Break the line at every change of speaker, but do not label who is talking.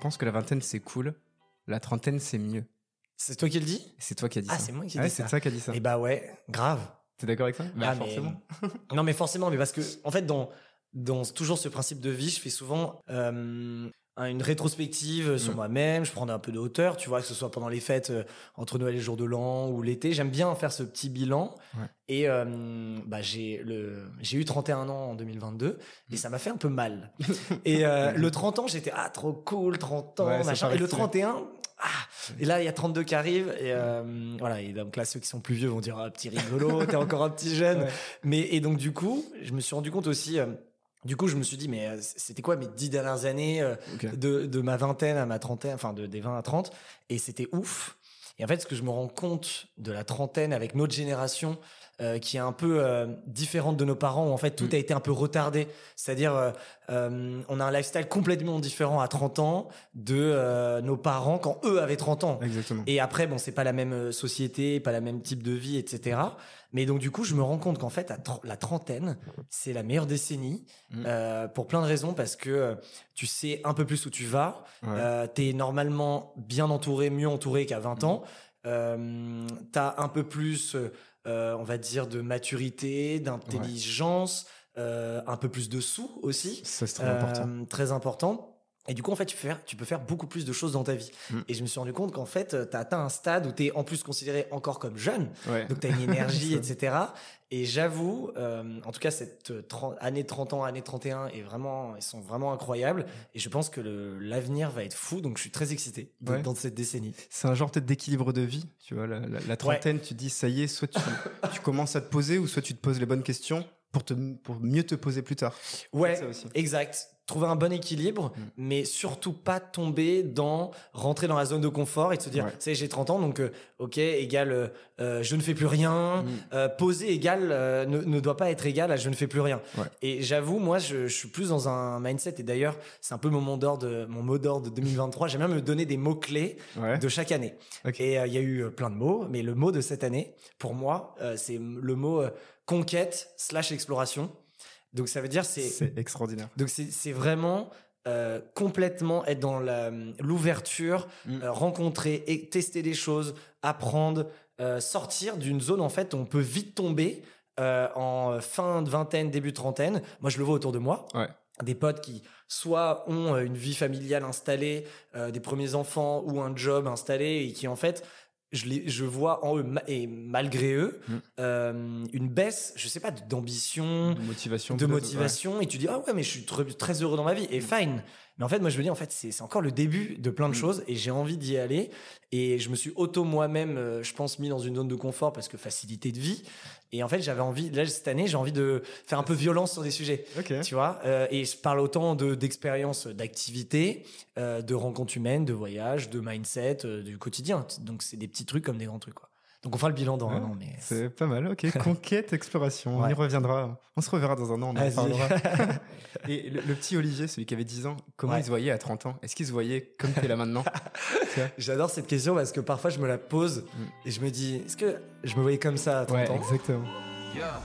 pense que la vingtaine c'est cool, la trentaine c'est mieux.
C'est toi qui le dis
C'est toi qui as dit
Ah,
ça.
c'est moi qui
Ouais,
dis
c'est
ça.
ça qui a dit ça.
Et bah ouais, grave.
T'es d'accord avec ça? Bah,
Ah, mais-
forcément.
non, mais forcément, mais parce que, en fait, dans, dans toujours ce principe de vie, je fais souvent euh, une rétrospective sur
Mm.
moi-même. Je prends un peu de hauteur, tu vois, que ce soit pendant les fêtes euh, entre Noël et jour de l'an ou l'été. J'aime bien faire ce petit bilan.
Ouais.
Et euh, bah, j'ai le j'ai eu 31 ans en 2022
Mm.
et ça m'a fait un peu mal. et euh, le 30 ans, j'étais ah trop cool, 30 ans,
Ouais,
machin. Et le
stylé.
31, ah, et là, il y a 32 qui arrivent. Et euh, voilà. Et donc là, ceux qui sont plus vieux vont dire ah, petit rigolo, t'es encore un petit jeune.
Ouais.
Mais et donc du coup, je me suis rendu compte aussi. euh, du coup, je me suis dit, mais euh, c'était quoi mes dix dernières années euh, de, de ma vingtaine à ma trentaine, enfin de, des 20 à 30, et c'était ouf. Et en fait, ce que je me rends compte de la trentaine avec notre génération, euh, qui est un peu euh, différente de nos parents, où en fait tout
Mm.
a été un peu retardé. C'est-à-dire, euh, on a un lifestyle complètement différent à 30 ans de nos parents quand eux avaient 30 ans.
Exactement.
Et après, bon, c'est pas la même société, pas la même type de vie, etc. Mais donc, du coup, je me rends compte qu'en fait, à la trentaine, c'est la meilleure décennie
Mm.
euh, pour plein de raisons parce que euh, tu sais un peu plus où tu vas.
Ouais.
Euh, T'es normalement bien entouré, mieux entouré qu'à
Mm.
20 ans. Euh, T'as un peu plus, on va dire, de maturité, d'intelligence, euh, un peu plus de sous aussi.
Ça c'est très
Euh,
important.
Très important. Et du coup, en fait, tu peux, faire, tu peux faire beaucoup plus de choses dans ta vie.
Mm.
Et je me suis rendu compte qu'en fait, tu as atteint un stade où tu es en plus considéré encore comme jeune.
Ouais.
Donc, tu as une énergie, etc. Et j'avoue, euh, en tout cas, cette euh, 30 année 30 ans, année 31, est vraiment, ils sont vraiment incroyables. Et je pense que l'avenir va être fou. Donc, je suis très excité
Ouais.
dans cette décennie.
C'est un genre peut-être d'équilibre de vie, tu vois. La, la- la trentaine, tu dis ça y est, soit tu, tu commences à te poser, ou soit tu te poses les bonnes questions pour te pour mieux te poser plus tard.
Ouais,
Ça aussi.
exact. Trouver un bon équilibre,
Mm.
mais surtout pas tomber dans rentrer dans la zone de confort et de se dire,
Ouais.
tu sais, j'ai 30 ans, donc euh, ok, égal, euh, euh, je ne fais plus rien.
Mm.
Euh, poser égal euh, ne, ne doit pas être égal à je ne fais plus rien.
Ouais.
Et j'avoue, moi, je, je suis plus dans un mindset. Et d'ailleurs, c'est un peu mon mot d'ordre, mon mot d'ordre de 2023. J'aime bien me donner des mots clés
Ouais.
de chaque année.
Ok.
Et il y a eu plein de mots, mais le mot de cette année, pour moi, c'est le mot conquête slash exploration. Donc ça veut dire c'est
C'est extraordinaire.
donc c'est c'est vraiment euh, complètement être dans la- l'ouverture,
Mm.
euh, rencontrer et tester des choses, apprendre, euh, sortir d'une zone en fait où on peut vite tomber en fin de vingtaine, début de trentaine. Moi je le vois autour de moi.
Ouais.
Des potes qui soit ont une vie familiale installée, des premiers enfants ou un job installé et qui en fait je, les, je vois en eux et malgré eux
Mm.
euh, une baisse, je sais pas, d'ambition,
De motivation.
de motivation et tu dis ah ouais mais je suis très, très heureux dans ma vie et fine mais en fait moi je me dis en fait c'est encore le début de plein de
Mm.
choses et j'ai envie d'y aller et je me suis auto moi-même euh, je pense mis dans une zone de confort parce que facilité de vie et en fait j'avais envie là cette année j'ai envie de faire un peu violence sur des sujets
ouais. Ok.
tu vois euh, et je parle autant de d'expérience d'activité euh, de rencontres humaines de voyages de mindset euh, du quotidien donc c'est des petits trucs comme des grands trucs quoi donc on fera le bilan dans un an mais
C'est pas mal, ok. Conquête, exploration, on y reviendra. On se reverra dans un an, on en parlera. Et le, le petit Olivier, celui qui avait 10 ans, comment
Ouais.
il se voyait à 30 ans? Est-ce qu'il se voyait comme tu es là maintenant?
J'adore cette question parce que parfois je me la pose et je me dis, est-ce que je me voyais comme ça à 30 ans?
exactement.
Yeah,